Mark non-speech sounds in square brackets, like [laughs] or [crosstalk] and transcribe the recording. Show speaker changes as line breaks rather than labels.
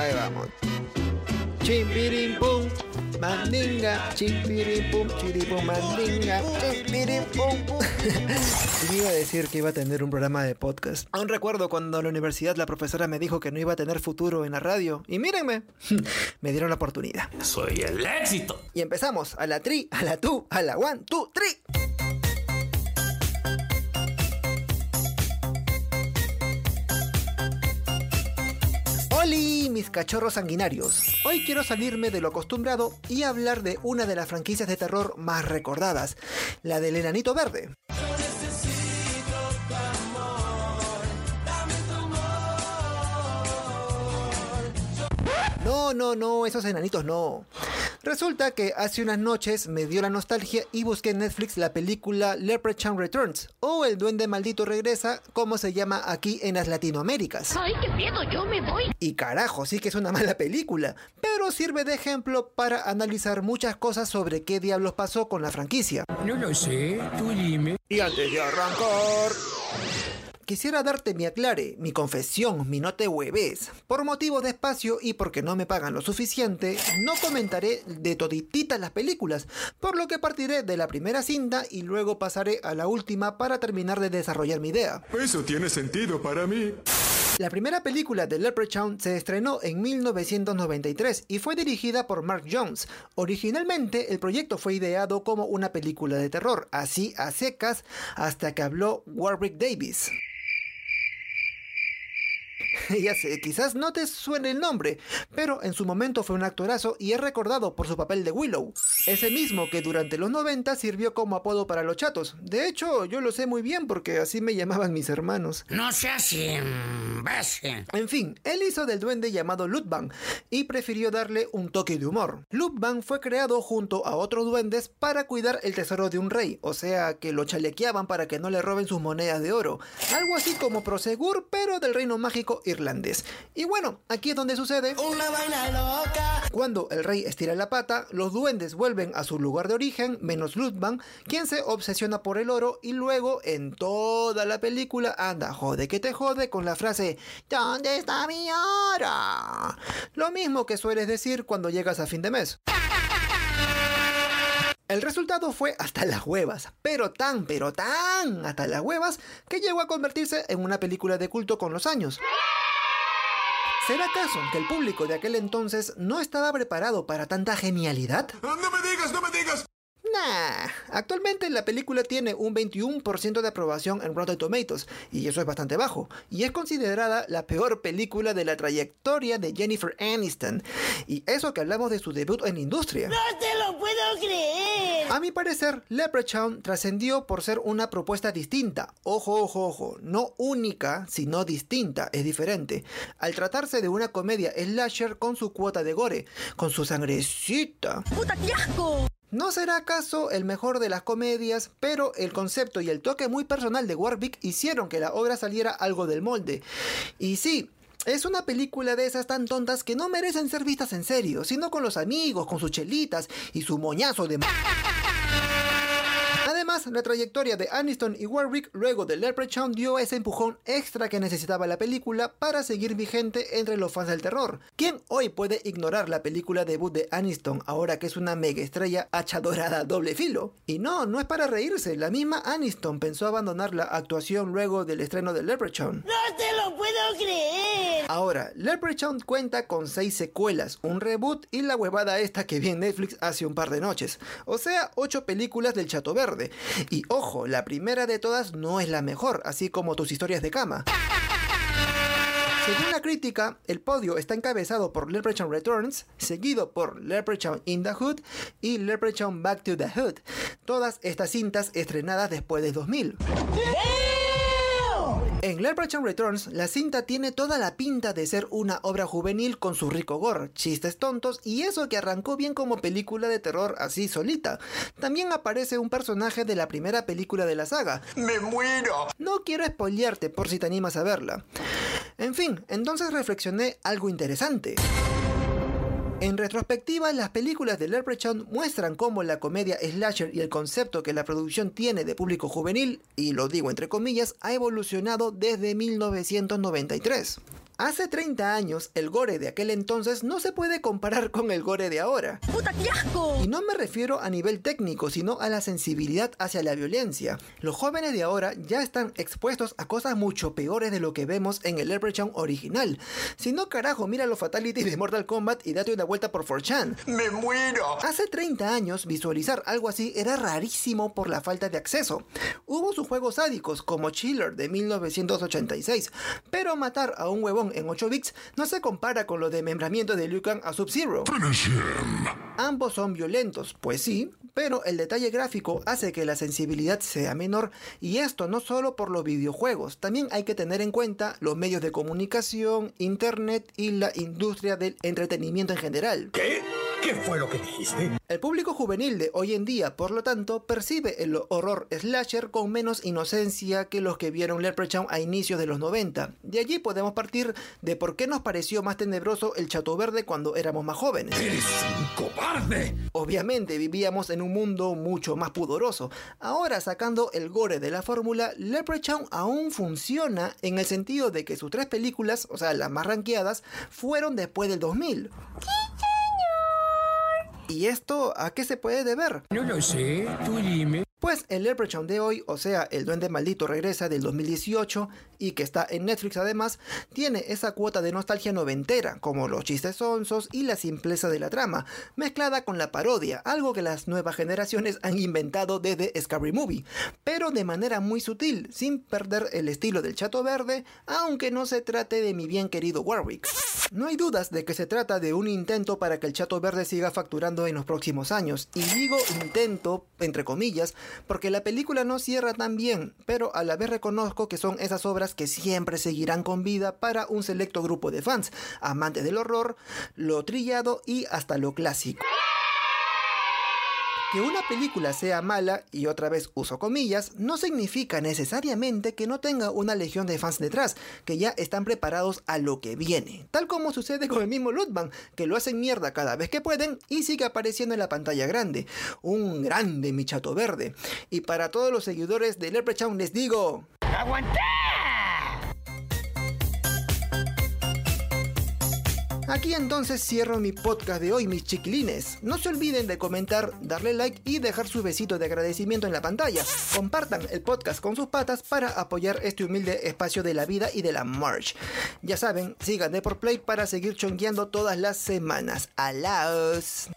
Ahí vamos. Chimpirim pum, mandinga, chimpirim pum, chiripum, mandinga, chimpirim pum. [laughs] Y me iba a decir que iba a tener un programa de podcast. Aún recuerdo cuando en la universidad la profesora me dijo que no iba a tener futuro en la radio. Y mírenme, [laughs] me dieron la oportunidad.
Soy el éxito.
Y empezamos a la tri, a la tu, a la one, two, three. Mis cachorros sanguinarios! Hoy quiero salirme de lo acostumbrado y hablar de una de las franquicias de terror más recordadas, la del Enanito Verde. No, no, no, esos enanitos no. Resulta que hace unas noches me dio la nostalgia y busqué en Netflix la película Leprechaun Returns o El Duende Maldito Regresa, como se llama aquí en las Latinoaméricas.
¡Ay, qué miedo! ¡Yo me voy!
Y carajo, sí que es una mala película, pero sirve de ejemplo para analizar muchas cosas sobre qué diablos pasó con la franquicia.
No lo sé, tú dime.
Y antes de arrancar... Quisiera darte mi aclare, mi confesión, mi no te hueves. Por motivos de espacio y porque no me pagan lo suficiente, no comentaré de todititas las películas, por lo que partiré de la primera cinta y luego pasaré a la última para terminar de desarrollar mi idea.
Eso tiene sentido para mí.
La primera película de Leprechaun se estrenó en 1993 y fue dirigida por Mark Jones. Originalmente el proyecto fue ideado como una película de terror, así a secas, hasta que habló Warwick Davis. [laughs] ya sé, quizás no te suene el nombre, pero en su momento fue un actorazo y es recordado por su papel de Willow, ese mismo que durante los 90 sirvió como apodo para los chatos. De hecho, yo lo sé muy bien porque así me llamaban mis hermanos.
No seas imbécil.
En fin, él hizo del duende llamado Ludbang y prefirió darle un toque de humor. Ludbang fue creado junto a otros duendes para cuidar el tesoro de un rey, o sea que lo chalequeaban para que no le roben sus monedas de oro. Algo así como Prosegur, pero del reino mágico irlandés. Y bueno, aquí es donde sucede.
Una vaina loca.
Cuando el rey estira la pata, los duendes vuelven a su lugar de origen, menos Ludbang, quien se obsesiona por el oro y luego en toda la película anda jode que te jode con la frase ¿Dónde está mi oro? Lo mismo que sueles decir cuando llegas a fin de mes. El resultado fue hasta las huevas, pero tan, pero tan hasta las huevas que llegó a convertirse en una película de culto con los años. ¿Será acaso que el público de aquel entonces no estaba preparado para tanta genialidad?
¡No me digas, no me digas!
Nah, actualmente la película tiene un 21% de aprobación en Rotten Tomatoes, y eso es bastante bajo, y es considerada la peor película de la trayectoria de Jennifer Aniston, y eso que hablamos de su debut en industria.
¡No te lo puedo creer!
A mi parecer, Leprechaun trascendió por ser una propuesta distinta. Ojo, ojo, ojo. No única, sino distinta. Es diferente. Al tratarse de una comedia slasher con su cuota de gore, con su sangrecita.
¡Puta, qué asco!
No será acaso el mejor de las comedias, pero el concepto y el toque muy personal de Warwick hicieron que la obra saliera algo del molde. Y sí, es una película de esas tan tontas que no merecen ser vistas en serio, sino con los amigos, con sus chelitas y su moñazo de... Además, la trayectoria de Aniston y Warwick luego de Leprechaun dio ese empujón extra que necesitaba la película para seguir vigente entre los fans del terror. ¿Quién hoy puede ignorar la película debut de Aniston ahora que es una mega estrella hacha dorada doble filo? Y no, no es para reírse, la misma Aniston pensó abandonar la actuación luego del estreno de Leprechaun.
¡No te lo puedo creer!
Ahora, Leprechaun cuenta con 6 secuelas, un reboot y la huevada esta que vi en Netflix hace un par de noches. O sea, 8 películas del Chato Verde. Y ojo, la primera de todas no es la mejor, así como tus historias de cama. Según la crítica, el podio está encabezado por Leprechaun Returns, seguido por Leprechaun in the Hood y Leprechaun Back to the Hood. Todas estas cintas estrenadas después de 2000. En Leprechaun Returns, la cinta tiene toda la pinta de ser una obra juvenil con su rico gore, chistes tontos y eso que arrancó bien como película de terror así solita. También aparece un personaje de la primera película de la saga.
¡Me muero!
No quiero spoilearte por si te animas a verla. En fin, entonces reflexioné algo interesante. En retrospectiva, las películas de Leprechaun muestran cómo la comedia slasher y el concepto que la producción tiene de público juvenil, y lo digo entre comillas, ha evolucionado desde 1993. Hace 30 años, el gore de aquel entonces no se puede comparar con el gore de ahora.
¡Puta, qué asco!
Y no me refiero a nivel técnico, sino a la sensibilidad hacia la violencia. Los jóvenes de ahora ya están expuestos a cosas mucho peores de lo que vemos en el Leprechaun original. Si no, carajo, mira los fatalities de Mortal Kombat y date una vuelta por 4chan.
¡Me muero!
Hace 30 años, visualizar algo así era rarísimo por la falta de acceso. Hubo sus juegos sádicos, como Chiller de 1986, pero matar a un huevón en 8 bits no se compara con lo de membramiento de Liu a Sub-Zero. Ambos son violentos, pues sí, pero el detalle gráfico hace que la sensibilidad sea menor y esto no solo por los videojuegos, también hay que tener en cuenta los medios de comunicación, internet y la industria del entretenimiento en general.
¿Qué? ¿Qué fue lo que dijiste?
El público juvenil de hoy en día, por lo tanto, percibe el horror slasher con menos inocencia que los que vieron Leprechaun a inicios de los 90. De allí podemos partir de por qué nos pareció más tenebroso el Chato Verde cuando éramos más jóvenes.
¡Eres un cobarde!
Obviamente vivíamos en un mundo mucho más pudoroso. Ahora sacando el gore de la fórmula, Leprechaun aún funciona en el sentido de que sus tres películas, o sea, las más ranqueadas, fueron después del 2000. ¿Y esto a qué se puede deber?
No lo sé, tú dime.
Pues el Leprechaun de hoy, o sea, el Duende Maldito regresa del 2018 y que está en Netflix además, tiene esa cuota de nostalgia noventera, como los chistes sonsos y la simpleza de la trama, mezclada con la parodia, algo que las nuevas generaciones han inventado desde Scary Movie, pero de manera muy sutil, sin perder el estilo del Chato Verde, aunque no se trate de mi bien querido Warwick. No hay dudas de que se trata de un intento para que el Chato Verde siga facturando en los próximos años, y digo intento, entre comillas, porque la película no cierra tan bien, pero a la vez reconozco que son esas obras que siempre seguirán con vida para un selecto grupo de fans, amantes del horror, lo trillado y hasta lo clásico. Que una película sea mala, y otra vez uso comillas, no significa necesariamente que no tenga una legión de fans detrás, que ya están preparados a lo que viene. Tal como sucede con el mismo Ludman, que lo hacen mierda cada vez que pueden y sigue apareciendo en la pantalla grande. Un grande mi chato verde. Y para todos los seguidores de Leprechaun les digo... Aquí entonces cierro mi podcast de hoy, mis chiquilines. No se olviden de comentar, darle like y dejar su besito de agradecimiento en la pantalla. Compartan el podcast con sus patas para apoyar este humilde espacio de la vida y de la march. Ya saben, sigan de por play para seguir chongueando todas las semanas. ¡Alaos!